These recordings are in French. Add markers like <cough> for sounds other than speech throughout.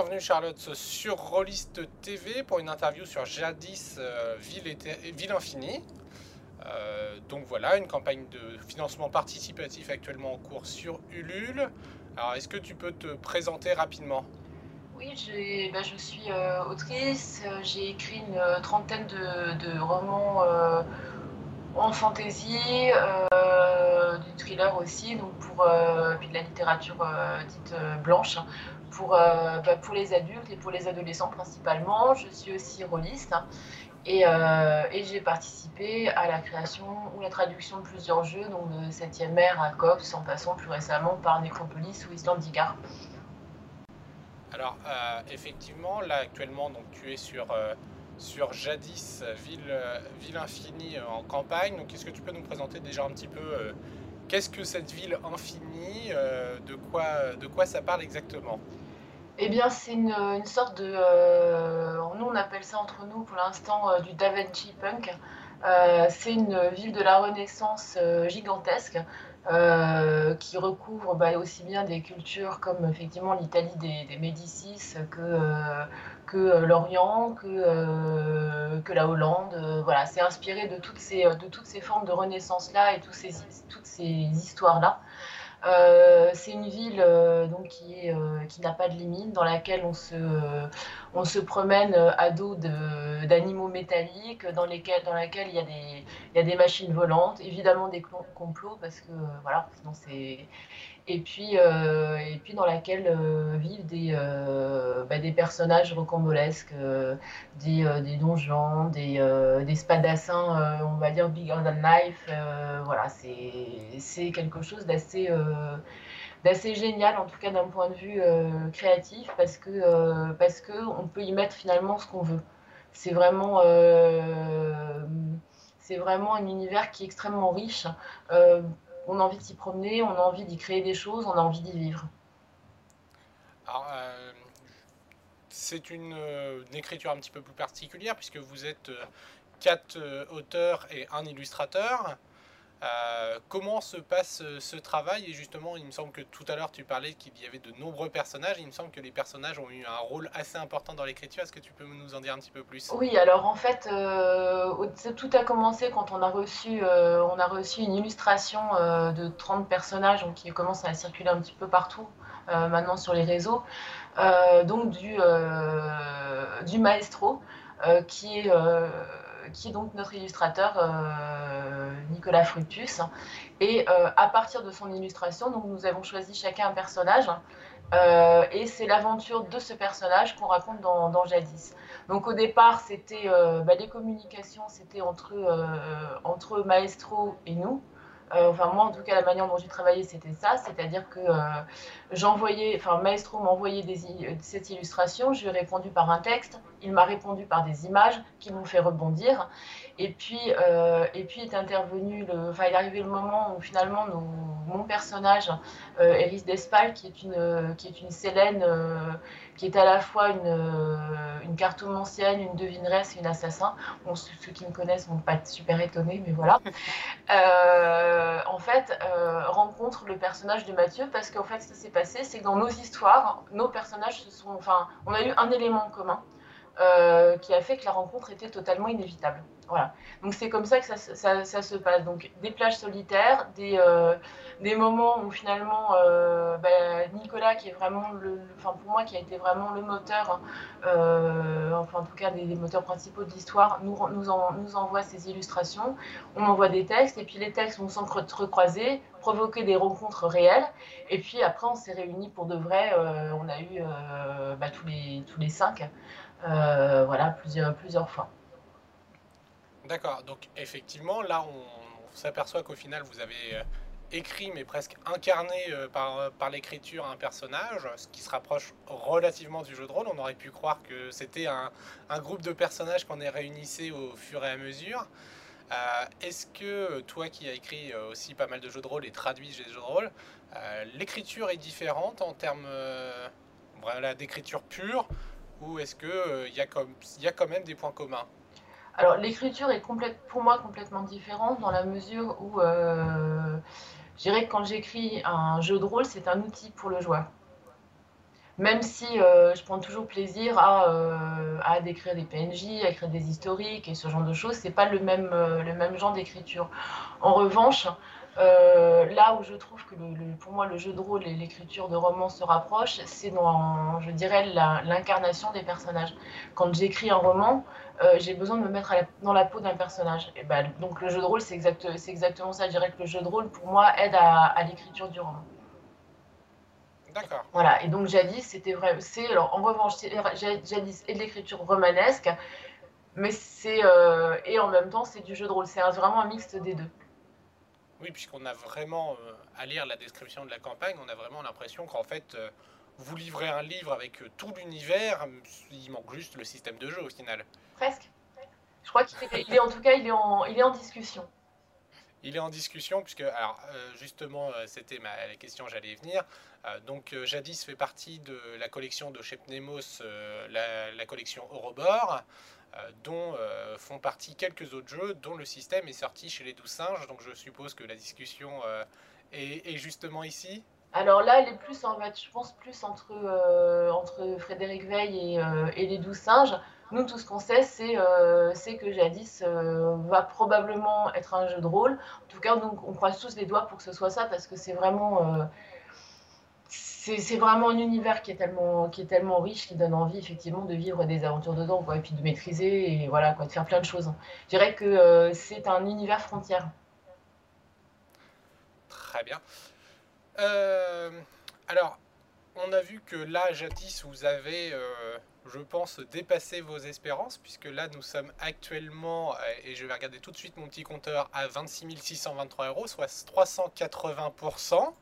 bienvenue Charlotte sur Rollist TV pour une interview sur Jadis euh, Ville, Infinie. Euh, donc voilà, une campagne de financement participatif actuellement en cours sur Ulule. Alors est-ce que tu peux te présenter rapidement? Oui, bah, je suis euh, autrice, j'ai écrit une trentaine de, romans en fantasy, du thriller aussi, donc pour, puis de la littérature dite blanche pour, bah, pour les adultes et pour les adolescents principalement. Je suis aussi rôliste euh, et, j'ai participé à la création ou la traduction de plusieurs jeux, donc de 7e mer à Cops, en passant plus récemment par Necropolis ou Islandica. Alors, euh, effectivement, là actuellement, donc, tu es sur, euh, sur Jadis, ville, ville infinie en campagne. Donc, est-ce que tu peux nous présenter déjà un petit peu qu'est-ce que cette ville infinie de, quoi, de quoi ça parle exactement? Eh bien, c'est une, sorte de. Euh, nous, on appelle ça entre nous pour l'instant euh, du Da Vinci Punk. Euh, c'est une ville de la Renaissance gigantesque qui recouvre bah, aussi bien des cultures comme effectivement l'Italie des, Médicis que, l'Orient, que, la Hollande. voilà, c'est inspiré de toutes, ces, de toutes ces formes de Renaissance-là et ces, toutes ces histoires-là. Euh, c'est une ville euh, donc qui, est, euh, qui n'a pas de limite, dans laquelle on se, on se promène à dos d'animaux métalliques, dans, lesquels, dans laquelle il y, a des, machines volantes, évidemment des complots, parce que voilà, sinon c'est et puis, euh, et puis dans laquelle euh, vivent des, euh, bah, des personnages rocambolesques, des, des, donjons, des, des spadassins, on va dire bigger than life. voilà, c'est quelque chose d'assez d'assez génial, en tout cas d'un point de vue créatif, parce que, parce que on peut y mettre finalement ce qu'on veut. C'est vraiment c'est vraiment un univers qui est extrêmement riche on a envie de s'y promener, on a envie d'y créer des choses, on a envie d'y vivre. Euh, c'est une, euh, écriture un petit peu plus particulière puisque vous êtes euh, quatre auteurs et un illustrateur. Euh, comment se passe euh, ce travail? Et justement, il me semble que tout à l'heure, tu parlais qu'il y avait de nombreux personnages. Il me semble que les personnages ont eu un rôle assez important dans l'écriture. Est-ce que tu peux nous en dire un petit peu plus? Oui, alors en fait, euh, tout a commencé quand on a reçu, on a reçu une illustration de 30 personnages qui commencent à circuler un petit peu partout maintenant sur les réseaux. donc du, du maestro qui est qui est donc notre illustrateur euh, Nicolas Fructus. Et euh, à partir de son illustration, donc, nous avons choisi chacun un personnage. Euh, et c'est l'aventure de ce personnage qu'on raconte dans, Jadis. Donc au départ, c'était bah, les communications, c'était entre, entre Maestro et nous. Euh, enfin, moi, en tout cas, la manière dont j'ai travaillé, c'était ça. C'est-à-dire que euh, j'envoyais, enfin, Maestro m'envoyait cette illustration, je lui ai répondu par un texte, il m'a répondu par des images qui m'ont fait rebondir. Et puis, euh, et puis est intervenu, enfin, il est arrivé le moment où finalement mon personnage, Eris Despal, qui est une, qui est une Célène, qui est à la fois une, une cartomancienne, une devineresse et une assassin. ceux qui me connaissent vont pas être super étonnés, mais voilà. <laughs> Euh, en fait, euh, rencontre le personnage de Mathieu parce qu'en fait, ce qui s'est passé, c'est que dans nos histoires, nos personnages se sont. Enfin, on a eu un élément commun euh, qui a fait que la rencontre était totalement inévitable. Voilà. Donc c'est comme ça que ça, se passe. Donc des plages solitaires, des, euh, moments où finalement euh, bah, Nicolas, qui est vraiment le, enfin pour moi qui a été vraiment le moteur, enfin en tout cas des, moteurs principaux de l'histoire, nous, nous, nous envoie ses illustrations, on envoie des textes et puis les textes vont s'entrecroiser, provoquer des rencontres réelles et puis après on s'est réunis pour de vrai. on a eu bah, tous les tous les cinq, voilà plusieurs plusieurs fois. D'accord, donc effectivement, là, on, s'aperçoit qu'au final, vous avez euh, écrit, mais presque incarné euh, par, euh, par l'écriture un personnage, ce qui se rapproche relativement du jeu de rôle. On aurait pu croire que c'était un, groupe de personnages qu'on est réunissé au fur et à mesure. Est-ce que toi qui as écrit aussi pas mal de jeux de rôle et traduit des jeux de rôle, l'écriture est différente en termes d'écriture pure ou est-ce qu'il y, y a quand même des points communs? Alors l'écriture est pour moi complètement différente dans la mesure où euh, je dirais que quand j'écris un jeu de rôle, c'est un outil pour le joueur. Même si je prends toujours plaisir à, à, décrire des PNJ, à écrire des historiques et ce genre de choses, c'est pas le même, le même genre d'écriture. En revanche, euh, là où je trouve que pour moi le jeu de rôle et l'écriture de romans se rapprochent, c'est dans, je dirais, l'incarnation des personnages. Quand j'écris un roman, euh, j'ai besoin de me mettre dans la peau d'un personnage. Ben, donc le jeu de rôle, c'est exact, exactement ça. Je dirais que le jeu de rôle, pour moi, aide à, l'écriture du roman. D'accord. Voilà, et donc jadis, c'était vrai. C'est, alors, en revanche, jadis et de l'écriture romanesque, mais c'est. Euh, et en même temps, c'est du jeu de rôle. C'est vraiment un mixte des deux. Oui, puisqu'on a vraiment, euh, à lire la description de la campagne, on a vraiment l'impression qu'en fait, euh, vous livrez un livre avec tout l'univers, il manque juste le système de jeu au final. Presque. Je crois qu'il est, en tout cas, il est en, il est en discussion. Il est en discussion, puisque, alors, justement, c'était la question, j'allais y venir. donc, Jadis fait partie de la collection de chez Pnemos, la, collection. Euh, dont euh, font partie quelques autres jeux, dont le système est sorti chez les Douze Singes. Donc je suppose que la discussion euh, est, justement ici. Alors là, elle est plus, en je pense, plus entre, entre Frédéric Veil et, et les Douze Singes. Nous, tout ce qu'on sait, c'est que Jadis va probablement être un jeu de rôle. En tout cas, donc, on croise tous les doigts pour que ce soit ça, parce que c'est vraiment vraiment un univers qui est tellement qui est tellement riche qui donne envie effectivement de vivre des aventures dedans quoi et puis de maîtriser et voilà quoi de faire plein de choses je dirais que euh, c'est un univers frontière très bien euh, alors on a vu que là jadis vous avez euh, je pense dépassé vos espérances puisque là nous sommes actuellement et je vais regarder tout de suite mon petit compteur à 26 623 euros soit 380%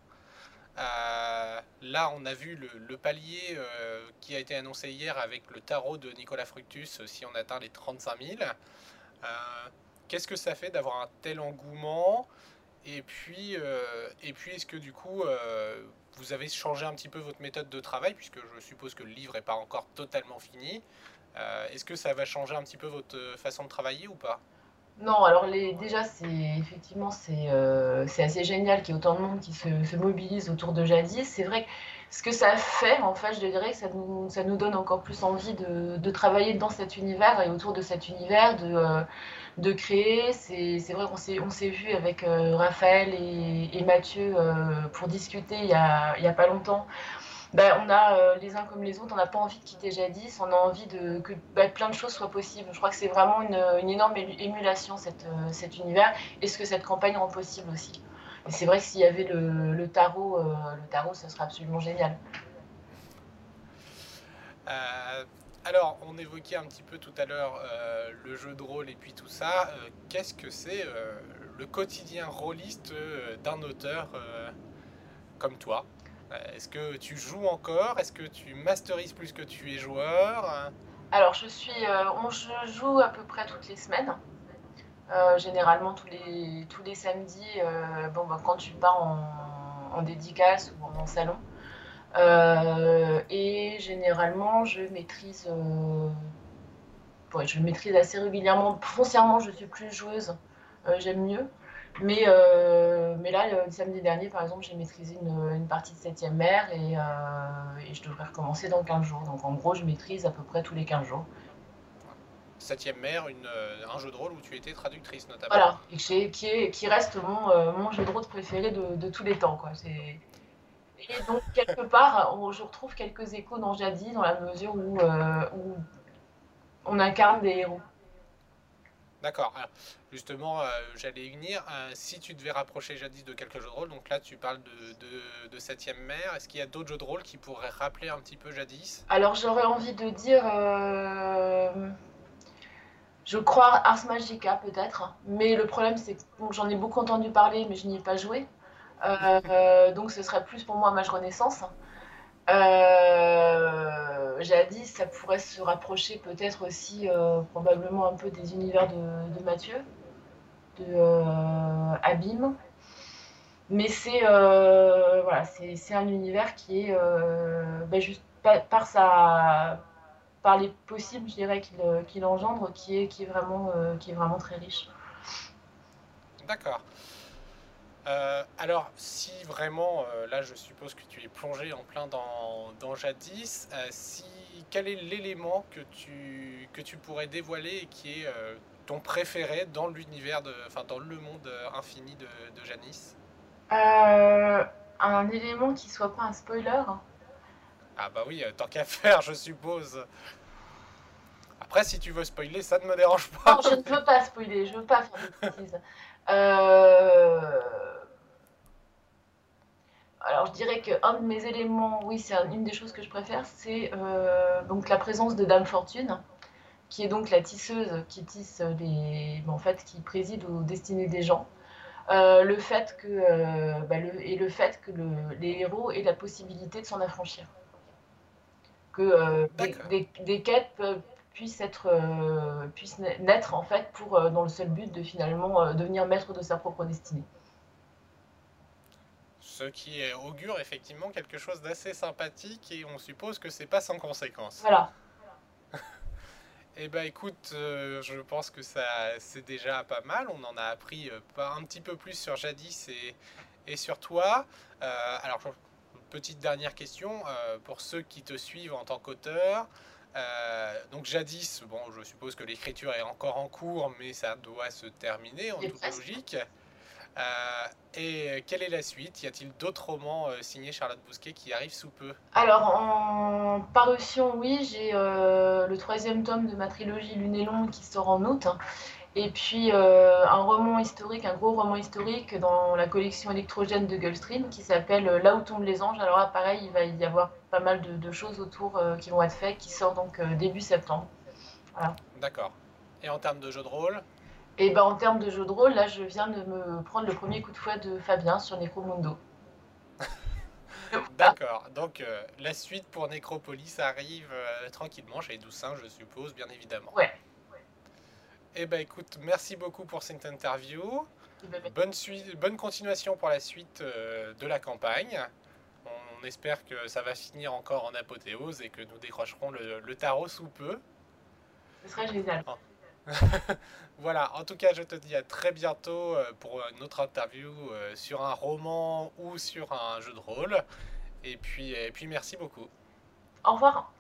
euh, là, on a vu le, palier euh, qui a été annoncé hier avec le tarot de Nicolas Fructus si on atteint les 35 000. Euh, qu'est-ce que ça fait d'avoir un tel engouement? Et puis, et puis est-ce que du coup, vous avez changé un petit peu votre méthode de travail, puisque je suppose que le livre n'est pas encore totalement fini Est-ce que ça va changer un petit peu votre façon de travailler ou pas? Non, alors déjà, c'est effectivement euh, c'est assez génial qu'il y ait autant de monde qui se, mobilise autour de Jadis. C'est vrai que ce que ça fait, en fait, je dirais que ça nous, ça nous donne encore plus envie de, travailler dans cet univers et autour de cet univers, de, euh, créer. C'est vrai qu'on s'est vu avec euh, Raphaël et, Mathieu pour discuter il y a, y a pas longtemps. Bah, on a euh, les uns comme les autres, on n'a pas envie de quitter Jadis, on a envie de, que bah, plein de choses soient possibles. Je crois que c'est vraiment une, énorme émulation euh, cet univers et ce que cette campagne rend possible aussi. C'est vrai que s'il y avait le, tarot, euh, le tarot, ce serait absolument génial. alors, on évoquait un petit peu tout à l'heure le jeu de rôle et puis tout ça. Qu'est-ce que c'est le quotidien rôliste d'un auteur comme toi? Est-ce que tu joues encore? Est-ce que tu masterises plus que tu es joueur? Alors, je suis, euh, on, joue à peu près toutes les semaines. Euh, généralement tous les, tous les samedis, bon, bah, quand tu pars en, dédicace ou en salon. et généralement, je maîtrise, je maîtrise assez régulièrement. Foncièrement, je suis plus joueuse, j'aime mieux. Mais, euh, mais là, le samedi dernier, par exemple, j'ai maîtrisé une, une, partie de 7e mer et, euh, et, je devrais recommencer dans 15 jours. Donc en gros, je maîtrise à peu près tous les 15 jours. 7e mer, une, euh, un jeu de rôle où tu étais traductrice notamment. Voilà, et qui, est, qui reste mon, mon, jeu de rôle préféré de, de tous les temps. Quoi. Et donc, quelque part, on, je retrouve quelques échos dans Jadi, dans la mesure où, où on incarne des héros. D'accord. Justement, euh, j'allais y venir. Euh, si tu devais rapprocher jadis de quelques jeux de rôle, donc là tu parles de, de, 7ème mer, est-ce qu'il y a d'autres jeux de rôle qui pourraient rappeler un petit peu jadis? Alors j'aurais envie de dire. Euh, je crois Ars Magica peut-être, mais le problème c'est que j'en ai beaucoup entendu parler, mais je n'y ai pas joué. donc ce serait plus pour moi Mage Renaissance. Euh, Jadis, ça pourrait se rapprocher peut-être aussi euh, probablement un peu des univers de, Mathieu, de euh, Abîme. Mais c'est euh, voilà, un univers qui est ben juste par, sa par les possibles, je dirais qu'il engendre, qui est qui est vraiment qui est vraiment très riche. D'accord. Euh, alors, si vraiment, euh, là je suppose que tu es plongé en plein dans, dans Jadis, euh, si, quel est l'élément que tu, que tu pourrais dévoiler et qui est ton préféré dans l'univers, enfin dans le monde infini de, de Janice? Un élément qui soit pas un spoiler Ah bah oui, tant qu'à <laughs> faire, je suppose. Après, si tu veux spoiler, ça ne me dérange pas. Non, je ne veux pas spoiler, je ne veux pas faire de bêtises. Euh... Alors, je dirais qu'un de mes éléments, oui, c'est une des choses que je préfère, c'est euh, donc la présence de Dame Fortune, qui est donc la tisseuse qui tisse les, en fait, qui préside aux destinées des gens. Euh, le fait que, euh, bah, le, et le fait que le, les héros aient la possibilité de s'en affranchir. Que des, des, des, quêtes peuvent, puisse, être, euh, puisse naître en fait pour, dans le seul but de finalement devenir maître de sa propre destinée. Ce qui augure effectivement quelque chose d'assez sympathique et on suppose que c'est pas sans conséquence. Voilà. <laughs> Eh ben écoute, je pense que ça c'est déjà pas mal. On en a appris un petit peu plus sur Jadis et, et sur toi. alors petite dernière question pour ceux qui te suivent en tant qu'auteur. Euh, donc jadis, bon, je suppose que l'écriture est encore en cours, mais ça doit se terminer en toute logique. Euh, et quelle est la suite? Y a-t-il d'autres romans euh, signés Charlotte Bousquet qui arrivent sous peu? Alors, en parution, oui, j'ai le troisième tome de ma trilogie Lune et Longue qui sort en août. Et puis euh, un roman historique, un gros roman historique dans la collection électrogène de Gulfstream qui s'appelle euh, Là où tombent les anges. Alors là, pareil, il va y avoir pas mal de, choses autour euh, qui vont être faites, qui sort donc début septembre. D'accord. Et en termes de jeu de rôle? Et eh ben en termes de jeu de rôle, là, je viens de me prendre le premier coup de fouet de Fabien sur Necromundo. <laughs> D'accord. Donc la suite pour Necropolis arrive tranquillement chez Doussin, je suppose, bien évidemment. Ouais. Eh ben écoute, merci beaucoup pour cette interview. Bonne, bonne continuation pour la suite euh, de la campagne. On espère que ça va finir encore en apothéose et que nous décrocherons le, tarot sous peu. Ce serait génial. <laughs> voilà, en tout cas, je te dis à très bientôt euh, pour une autre interview euh, sur un roman ou sur un jeu de rôle. Et puis, et puis merci beaucoup. Au revoir.